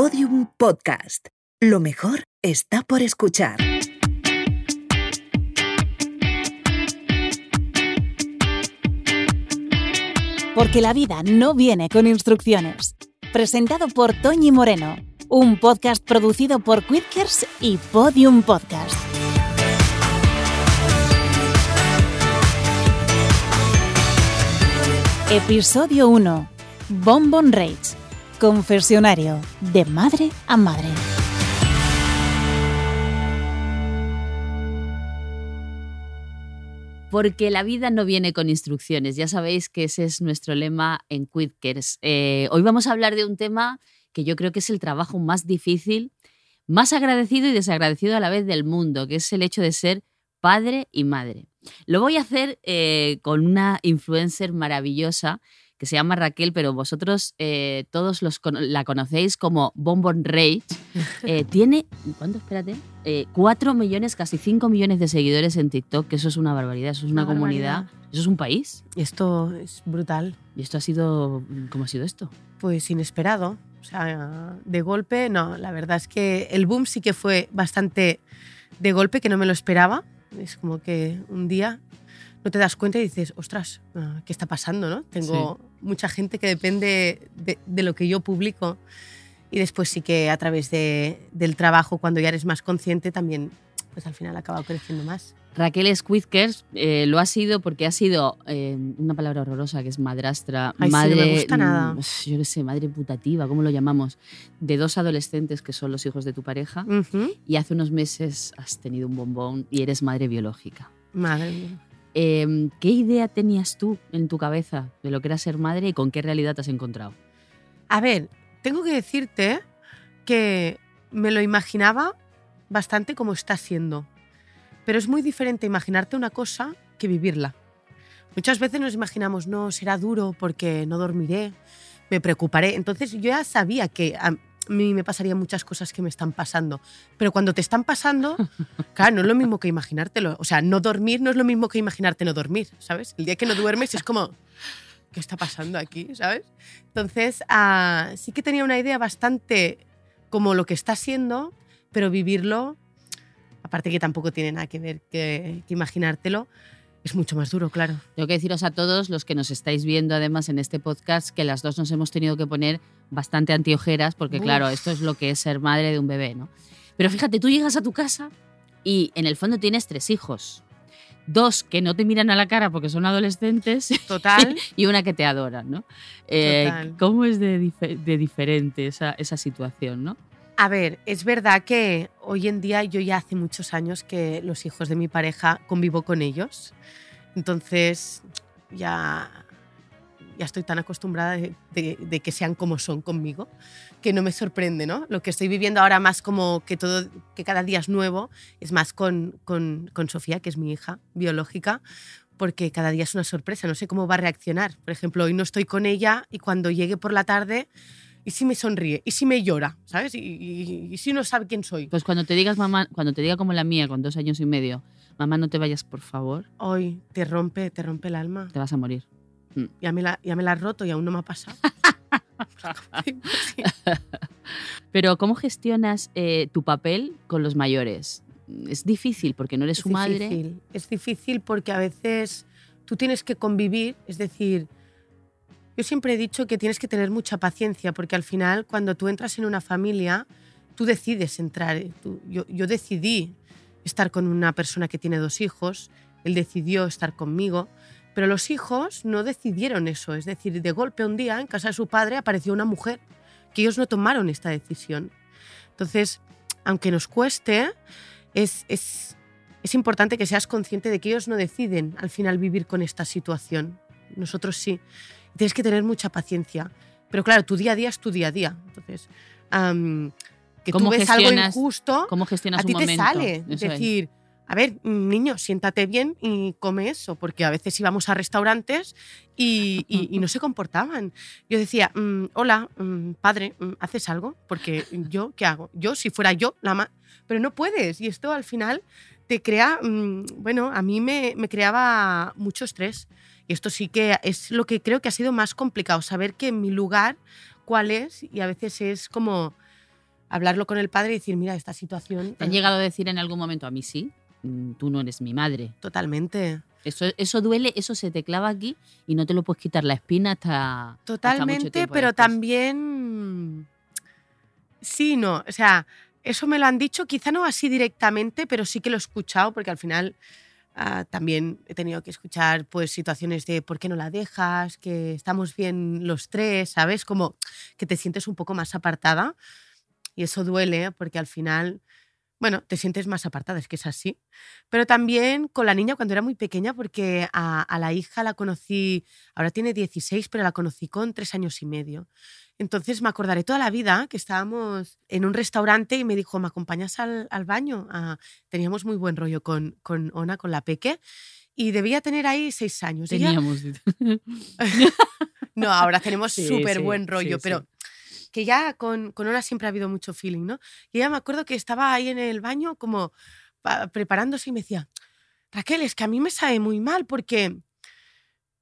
Podium Podcast. Lo mejor está por escuchar. Porque la vida no viene con instrucciones. Presentado por Toñi Moreno. Un podcast producido por Quidkers y Podium Podcast. Episodio 1. Bonbon Rage. Confesionario. De madre a madre. Porque la vida no viene con instrucciones. Ya sabéis que ese es nuestro lema en Quidkers. Eh, hoy vamos a hablar de un tema que yo creo que es el trabajo más difícil, más agradecido y desagradecido a la vez del mundo, que es el hecho de ser padre y madre. Lo voy a hacer eh, con una influencer maravillosa que se llama Raquel, pero vosotros eh, todos los la conocéis como Bonbon Rage. Eh, tiene, ¿cuánto? Espérate. Eh, 4 millones, casi 5 millones de seguidores en TikTok, que eso es una barbaridad, eso es una, Una comunidad, barbaridad. eso es un país. Esto es brutal, ¿Y esto ha sido, cómo ha sido esto? pues inesperado. O sea, de golpe, no, la verdad es que el boom sí que fue bastante de golpe, que no me lo esperaba. Es como que un día no te das cuenta y dices, ostras, ah, ¿qué está pasando? ¿no? Tengo mucha gente que depende de, de lo que yo publico. Y después sí que a través de- del trabajo, cuando ya eres más consciente, también pues al final acaba creciendo más. Raquel Squidkers eh, lo ha sido porque ha sido eh, una palabra horrorosa que es madrastra, Ay, sí, no madre, me gusta nada. mm, yo qué sé, madre putativa, ¿cómo lo llamamos? De dos adolescentes que son los hijos de tu pareja Ujú. y hace unos meses has tenido un bombón y eres madre biológica. Madre mía. Eh, ¿Qué idea tenías tú en tu cabeza de lo que era ser madre y con qué realidad te has encontrado? A ver, tengo que decirte que me lo imaginaba bastante como está siendo. Pero es muy diferente imaginarte una cosa que vivirla. Muchas veces nos imaginamos, no, será duro porque no dormiré, me preocuparé. Entonces yo ya sabía que a mí me pasarían muchas cosas que me están pasando. Pero cuando te están pasando, claro, no es lo mismo que imaginártelo. O sea, no dormir no es lo mismo que imaginarte no dormir, ¿sabes? El día que no duermes es como, ¿qué está pasando aquí? ¿Sabes? Entonces, ah, sí que tenía una idea bastante como lo que está siendo, pero vivirlo, aparte que tampoco tiene nada que ver que, que imaginártelo, es mucho más duro, claro. Tengo que deciros a todos los que nos estáis viendo además en este podcast que las dos nos hemos tenido que poner bastante antiojeras porque Uf. claro, esto es lo que es ser madre de un bebé, ¿no? Pero fíjate, tú llegas a tu casa y en el fondo tienes tres hijos. Dos que no te miran a la cara porque son adolescentes Total. y una que te adoran, ¿no? Eh, Total. ¿Cómo es de, dife- de diferente esa, esa situación, no? A ver, es verdad que hoy en día yo ya hace muchos años que los hijos de mi pareja convivo con ellos. Entonces ya, ya estoy tan acostumbrada de, que sean como son conmigo que no me sorprende, ¿no? Lo que estoy viviendo ahora más como que todo, que cada día es nuevo, es más con, con, con Sofía, que es mi hija biológica, porque cada día es una sorpresa, no sé cómo va a reaccionar. Por ejemplo, hoy no estoy con ella y cuando llegue por la tarde, ¿y si me sonríe? ¿Y si me llora? ¿Sabes? ¿Y, y- y si no sabe quién soy? Pues cuando te digas mamá, cuando te diga como la mía con dos años y medio, mamá no te vayas por favor, Hoy te rompe, te rompe el alma. te vas a morir. Ya me la, ya me la has roto y aún no me ha pasado. Pero ¿cómo gestionas eh, tu papel con los mayores? Es difícil porque no eres Es su madre. difícil. Es difícil porque a veces tú tienes que convivir, es decir, yo siempre he dicho que tienes que tener mucha paciencia porque al final cuando tú entras en una familia, tú decides entrar. Tú- yo, yo decidí estar con una persona que tiene dos hijos, él decidió estar conmigo, pero los hijos no decidieron eso, es decir, de golpe un día en casa de su padre apareció una mujer, que ellos no tomaron esta decisión. Entonces, aunque nos cueste, es, es, es importante que seas consciente de que ellos no deciden al final vivir con esta situación. Nosotros sí. Tienes que tener mucha paciencia. Pero claro, tu día a día es tu día a día. Entonces, que tú ¿Cómo ves algo injusto, ¿Cómo gestionas a ti un te momento? sale. Es decir, a ver, niño, siéntate bien y come eso, porque a veces íbamos a restaurantes y, y- y no se comportaban. Yo decía, "Mm, hola, mm, padre, mm, ¿haces algo? Porque yo, ¿qué hago? Yo, si fuera yo, la ma pero no puedes. Y esto al final te crea, bueno, a mí me, me creaba mucho estrés. Y esto sí que es lo que creo que ha sido más complicado, saber que mi lugar cuál es y a veces es como hablarlo con el padre y decir, mira, esta situación... ¿Te han llegado a decir en algún momento a mí sí? mm, Tú no eres mi madre. Totalmente. Eso, eso duele, eso se te clava aquí y no te lo puedes quitar la espina hasta. hasta mucho Totalmente, tiempo pero después. también... Sí, no. O sea, eso me lo han dicho, quizá no así directamente, pero sí que lo he escuchado, porque al final ah, también he tenido que escuchar pues, situaciones de por qué no la dejas, que estamos bien los tres, ¿sabes? Como que te sientes un poco más apartada. Y eso duele, ¿eh? porque al final, bueno, te sientes más apartada, es que es así. Pero también con la niña cuando era muy pequeña, porque a, a la hija la conocí, ahora tiene 16, pero la conocí con tres años y medio. Entonces me acordaré toda la vida que estábamos en un restaurante y me dijo, ¿me acompañas al, al baño? Ah, teníamos muy buen rollo con, con Ona, con la peque, y debía tener ahí seis años. Ella- Teníamos. no, ahora tenemos Sí, súper sí, buen rollo, sí, pero que ya con, con Ona siempre ha habido mucho feeling, ¿no? Y ella me acuerdo que estaba ahí en el baño como pa- preparándose y me decía, Raquel, es que a mí me sabe muy mal porque,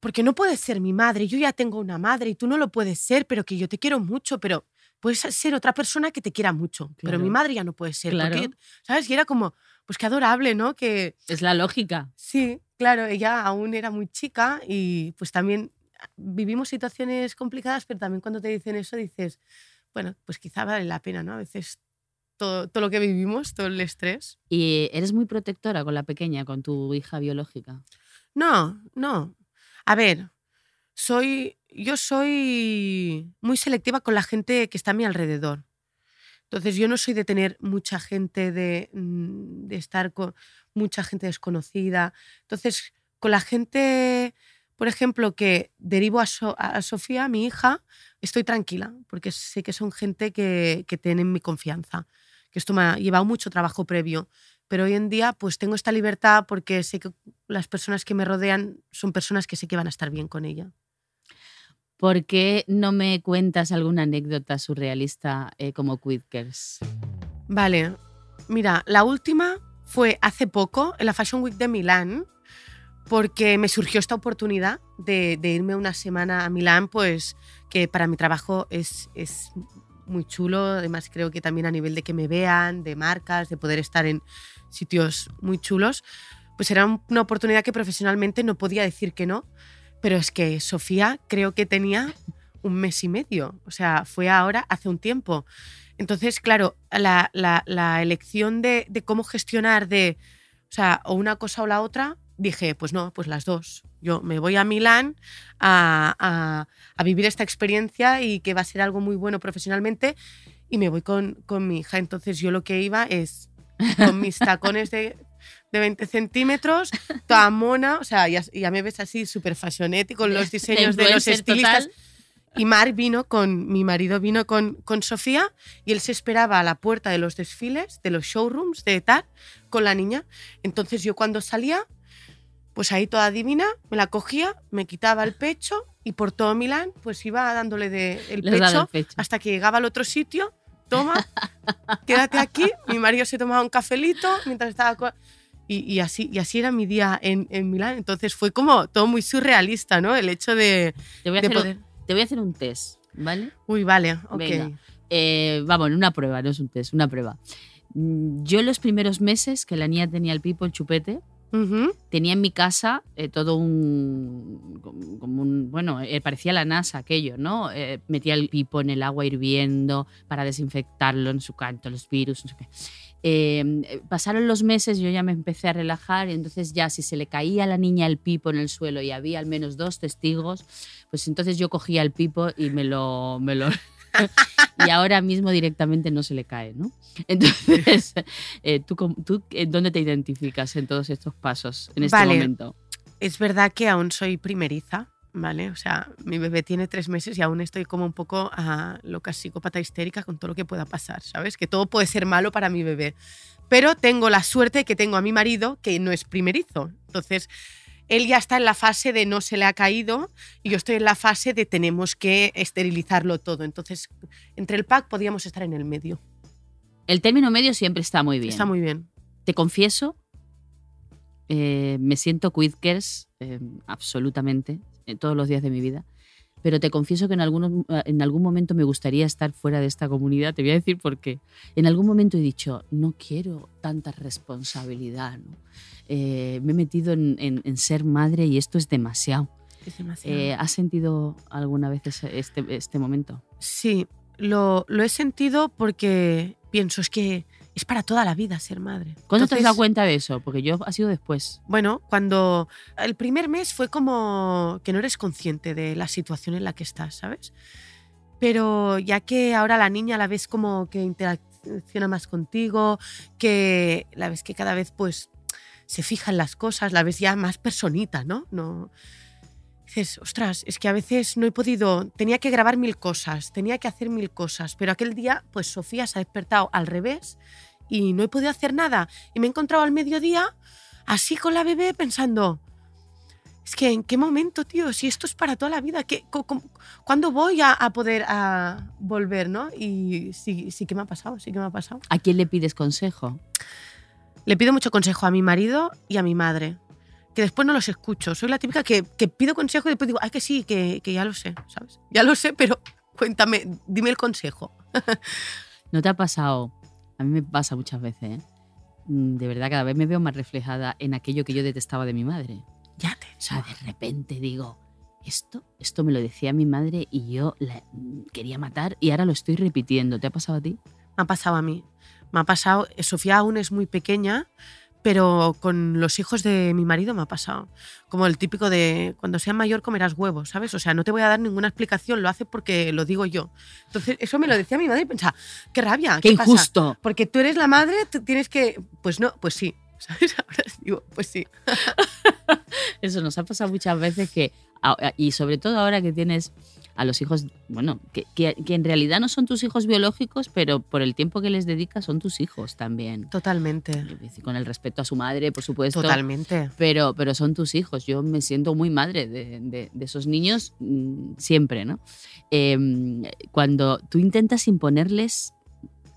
porque no puedes ser mi madre, yo ya tengo una madre y tú no lo puedes ser, pero que yo te quiero mucho, pero puedes ser otra persona que te quiera mucho, pero mi madre ya no puede ser. porque- Claro. ¿Sabes? Y era como, pues qué adorable, ¿no? Que, Es la lógica. Sí, claro, ella aún era muy chica y pues también vivimos situaciones complicadas, pero también cuando te dicen eso dices, bueno, pues quizá vale la pena, ¿no? A veces todo, todo lo que vivimos, todo el estrés. Y eres muy protectora con la pequeña, con tu hija biológica. No, no. A ver, soy, yo soy muy selectiva con la gente que está a mi alrededor. Entonces yo no soy de tener mucha gente, de, mm, de estar con mucha gente desconocida. Entonces, con la gente, por ejemplo, que derivo a, So- a Sofía, mi hija, estoy tranquila, porque sé que son gente que, que tienen mi confianza. Que esto me ha llevado mucho trabajo previo. Pero hoy en día, pues tengo esta libertad porque sé que las personas que me rodean son personas que sé que van a estar bien con ella. ¿Por qué no me cuentas alguna anécdota surrealista eh, como Quidkers? Vale, mira, la última fue hace poco en la Fashion Week de Milán, porque me surgió esta oportunidad de, irme una semana a Milán, pues que para mi trabajo es, muy chulo, además creo que también a nivel de que me vean, de marcas, de poder estar en sitios muy chulos, pues era un- una oportunidad que profesionalmente no podía decir que no, pero es que Sofía creo que tenía un mes y medio, o sea, fue ahora hace un tiempo. Entonces, claro, la, elección de, cómo gestionar de, o una cosa o la otra, dije, pues no, pues las dos. Yo me voy a Milán a, a- a vivir esta experiencia y que va a ser algo muy bueno profesionalmente y me voy con, con mi hija. Entonces yo lo que iba es con mis tacones de, de 20 centímetros, toda mona, o sea, ya, ya me ves así súper fashionette y con los diseños de los estilistas. total. Y Mar vino con, mi marido vino con, con Sofía y él se esperaba a la puerta de los desfiles, de los showrooms, de tal, con la niña. Entonces yo cuando salía, pues ahí toda divina, me la cogía, me quitaba el pecho y por todo Milán, pues iba dándole de el pecho, hasta que llegaba al otro sitio, toma, quédate aquí. Mi marido se tomaba un cafelito mientras estaba... Y, y así, y así era mi día en, en Milán. Entonces fue como todo muy surrealista, ¿no? El hecho de, Te voy, a de hacer, poder... te voy a hacer un test, ¿vale? Uy, vale, ok. Venga. Eh, vamos, una prueba, no es un test, una prueba. Mm, Yo los primeros meses que la niña tenía el pipo, el chupete, Tenía en mi casa eh, todo un, bueno, eh, parecía la NASA aquello, ¿no? Eh, metía el pipo en el agua hirviendo para desinfectarlo en su canto, los virus, qué. Eh, pasaron los meses, yo ya me empecé a relajar y entonces ya si se le caía a la niña el pipo en el suelo y había al menos dos testigos, pues entonces yo cogía el pipo y me lo... Me lo y ahora mismo directamente no se le cae, ¿no? Entonces, eh, ¿tú, en dónde te identificas en todos estos pasos en este Vale. momento? Es verdad que aún soy primeriza, ¿vale? O sea, mi bebé tiene tres meses y aún estoy como un poco a loca psicópata histérica con todo lo que pueda pasar, ¿sabes? Que todo puede ser malo para mi bebé. Pero tengo la suerte de que tengo a mi marido que no es primerizo. Entonces, él ya está en la fase de no se le ha caído y yo estoy en la fase de tenemos que esterilizarlo todo. Entonces, entre el pack podíamos estar en el medio. El término medio siempre está muy bien. Está muy bien. Te confieso, eh, me siento quidkers eh, absolutamente eh, todos los días de mi vida. Pero te confieso que en, algunos, en algún momento me gustaría estar fuera de esta comunidad. Te voy a decir por qué. En algún momento he dicho, no quiero tanta responsabilidad. ¿no? Eh, me he metido en, en- en ser madre y esto es demasiado. Es demasiado. Eh, ¿Has sentido alguna vez este, este momento? Sí, lo, lo he sentido porque pienso, es que es para toda la vida ser madre. ¿Cuándo te has dado cuenta de eso? Porque yo ha sido después. Bueno, cuando el primer mes fue como que no eres consciente de la situación en la que estás, ¿sabes? Pero ya que ahora la niña la ves como que interacciona más contigo, que la ves que cada vez pues se fija en las cosas, la ves ya más personita, ¿no? No dices, ostras, es que a veces no he podido, tenía que grabar mil cosas, tenía que hacer mil cosas, pero aquel día pues Sofía se ha despertado al revés y no he podido hacer nada y me he encontrado al mediodía así con la bebé pensando, es que en qué momento, tío, si esto es para toda la vida, ¿qué, ¿cuándo voy a, a poder a volver, no? Y sí, sí que me ha pasado, sí que me ha pasado. ¿A quién le pides consejo? Le pido mucho consejo a mi marido y a mi madre, que después no los escucho. Soy la típica que, que pido consejo y después digo, ay, que sí, que, que ya lo sé, ¿sabes? Ya lo sé, pero cuéntame, dime el consejo. ¿No te ha pasado? A mí me pasa muchas veces, ¿eh? Mm, De verdad, cada vez me veo más reflejada en aquello que yo detestaba de mi madre. Ya te. O sea, de repente digo, esto, esto me lo decía mi madre y yo la mm, quería matar y ahora lo estoy repitiendo. ¿Te ha pasado a ti? Me ha pasado a mí. Me ha pasado. Sofía aún es muy pequeña, pero con los hijos de mi marido me ha pasado. Como el típico de cuando seas mayor comerás huevos, ¿sabes? O sea, no te voy a dar ninguna explicación, lo hace porque lo digo yo. Entonces, eso me lo decía mi madre y pensaba, qué rabia, ¡Qué, ¿qué, pasa? injusto! Porque tú eres la madre, tú tienes que. Pues no, pues sí. ¿Sabes? Ahora digo, pues sí. Eso nos ha pasado muchas veces que, y sobre todo ahora que tienes a los hijos, bueno, que, que- que en realidad no son tus hijos biológicos, pero por el tiempo que les dedicas son tus hijos también. Totalmente. Con el respeto a su madre, por supuesto. Totalmente. Pero, pero son tus hijos. Yo me siento muy madre de, de- de esos niños mm, siempre, ¿no? Em, cuando tú intentas imponerles,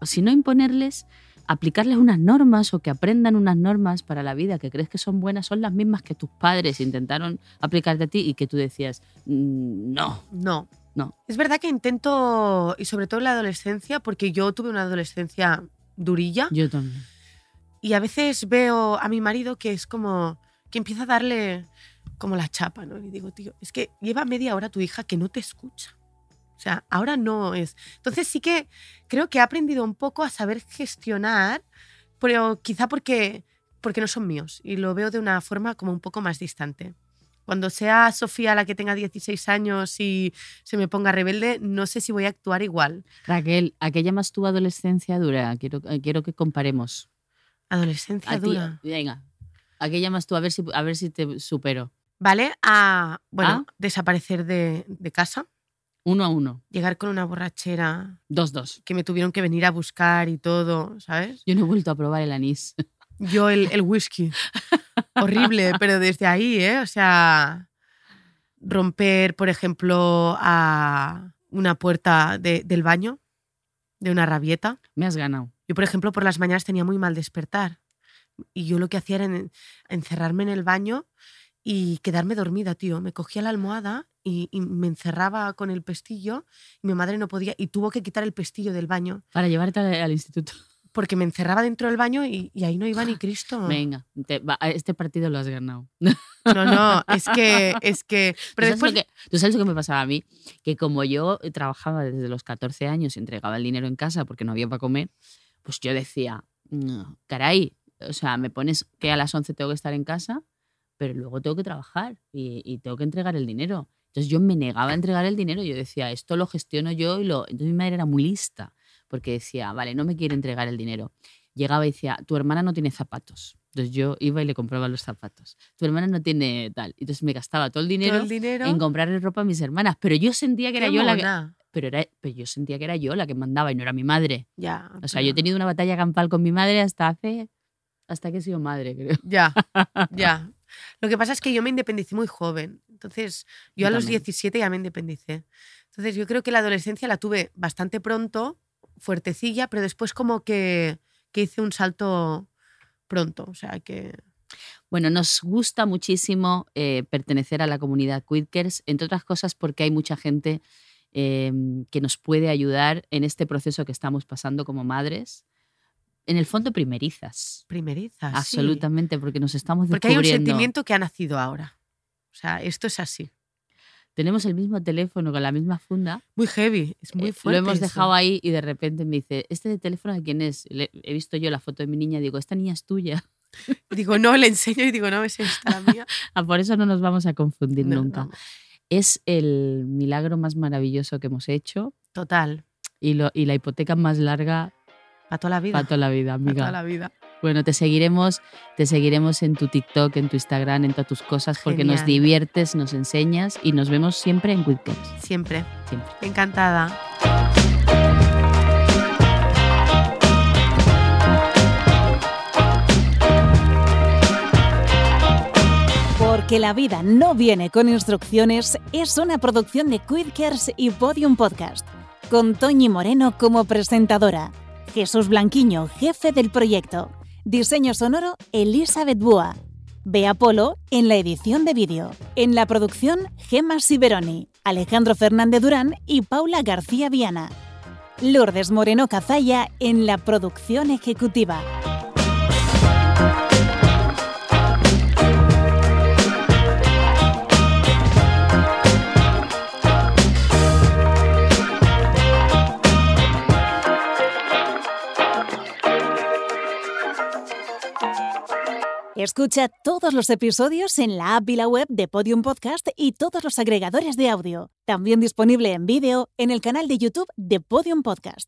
o si no imponerles, aplicarles unas normas o que aprendan unas normas para la vida que crees que son buenas, son las mismas que tus padres intentaron aplicarte a ti y que tú decías, "Mm, no, No. No. Es verdad que intento, y sobre todo en la adolescencia, porque yo tuve una adolescencia durilla, yo también. y a veces veo a mi marido que es como que empieza a darle como la chapa, ¿no? Y digo, tío, es que lleva media hora tu hija que no te escucha. O sea, ahora no es. Entonces sí que creo que he aprendido un poco a saber gestionar, pero quizá porque, porque no son míos y lo veo de una forma como un poco más distante. Cuando sea Sofía la que tenga 16 años y se me ponga rebelde, no sé si voy a actuar igual. Raquel, ¿a qué llamas tu adolescencia dura? Quiero, eh, quiero que comparemos. Adolescencia A dura. venga, ¿a qué llamas tú? A ver si, a ver si te supero. ¿Vale? A, bueno, Ah. desaparecer de, de casa, Uno a uno. llegar con una borrachera Dos, dos. que me tuvieron que venir a buscar y todo, ¿sabes? Yo no he vuelto a probar el anís. Yo el, el whisky. Horrible, pero desde ahí, ¿eh? O sea, romper, por ejemplo, a una puerta de- del baño, de una rabieta. Me has ganado. Yo, por ejemplo, por las mañanas tenía muy mal despertar. Y yo lo que hacía era en- encerrarme en el baño y quedarme dormida, tío. Me cogía la almohada y, y me encerraba con el pestillo y mi madre no podía y tuvo que quitar el pestillo del baño Para llevarte al, al instituto. porque me encerraba dentro del baño y, y ahí no iba ni Cristo. Venga, te- va, este partido lo has ganado. No, no, es que, es que, ¿Tú pero sabes, después, que, tú sabes lo que me pasaba a mí? Que como yo trabajaba desde los 14 años y entregaba el dinero en casa porque no había para comer, pues yo decía, "No, caray, o sea, me pones que a las 11 tengo que estar en casa, pero luego tengo que trabajar y, y tengo que entregar el dinero. Entonces yo me negaba a entregar el dinero. Yo decía, esto lo gestiono yo y lo... Entonces mi madre era muy lista porque decía, vale, no me quiere entregar el dinero. Llegaba y decía, tu hermana no tiene zapatos. Entonces yo iba y le compraba los zapatos. Tu hermana no tiene tal. Entonces me gastaba todo el dinero, todo el dinero. en comprarle ropa a mis hermanas. Pero yo sentía que era yo la que... Pero, era, pero yo sentía que era yo la que mandaba y no era mi madre. Ya. O sea, yo he tenido una batalla campal con mi madre hasta hace... Hasta que he sido madre, creo. Ya, ya. Lo que pasa es que yo me independicé muy joven. Entonces, yo, Yo a los también. 17 ya me independicé. Entonces, yo creo que la adolescencia la tuve bastante pronto, fuertecilla, pero después como que, que hice un salto pronto. O sea, que... Bueno, nos gusta muchísimo eh, pertenecer a la comunidad Quidkers, entre otras cosas porque hay mucha gente eh, que nos puede ayudar en este proceso que estamos pasando como madres. En el fondo, primerizas. Primerizas. sí. Absolutamente, porque nos estamos Porque hay un descubriendo. sentimiento que ha nacido ahora. O sea, esto es así. Tenemos el mismo teléfono con la misma funda. Muy heavy, es muy Eh, fuerte. Lo hemos eso. dejado ahí y de repente me dice, ¿este teléfono de quién es? Le- he visto yo la foto de mi niña y digo, esta niña es tuya. Digo, no, le enseño y digo, no, es esta la mía. Ah, por eso no nos vamos a confundir No, nunca. no. Es el milagro más maravilloso que hemos hecho Total. y, lo, y la hipoteca más larga Para toda la vida. para toda la vida, Pa' toda amiga. la vida. Bueno, te seguiremos, te seguiremos en tu TikTok, en tu Instagram, en todas tus cosas, porque nos diviertes, nos enseñas y nos vemos siempre en Quickers. Siempre. Siempre. Encantada. Porque la vida no viene con instrucciones es una producción de Quidkers y Podium Podcast, con Toñi Moreno como presentadora, Jesús Blanquiño, jefe del proyecto, diseño sonoro Elizabeth Búa, Bea Polo en la edición de vídeo, en la producción Gemma Siberoni, Alejandro Fernández Durán y Paula García Viana. Lourdes Moreno Cazalla en la producción ejecutiva. Escucha todos los episodios en la app y la web de Podium Podcast y todos los agregadores de audio. También disponible en vídeo en el canal de YouTube de Podium Podcast.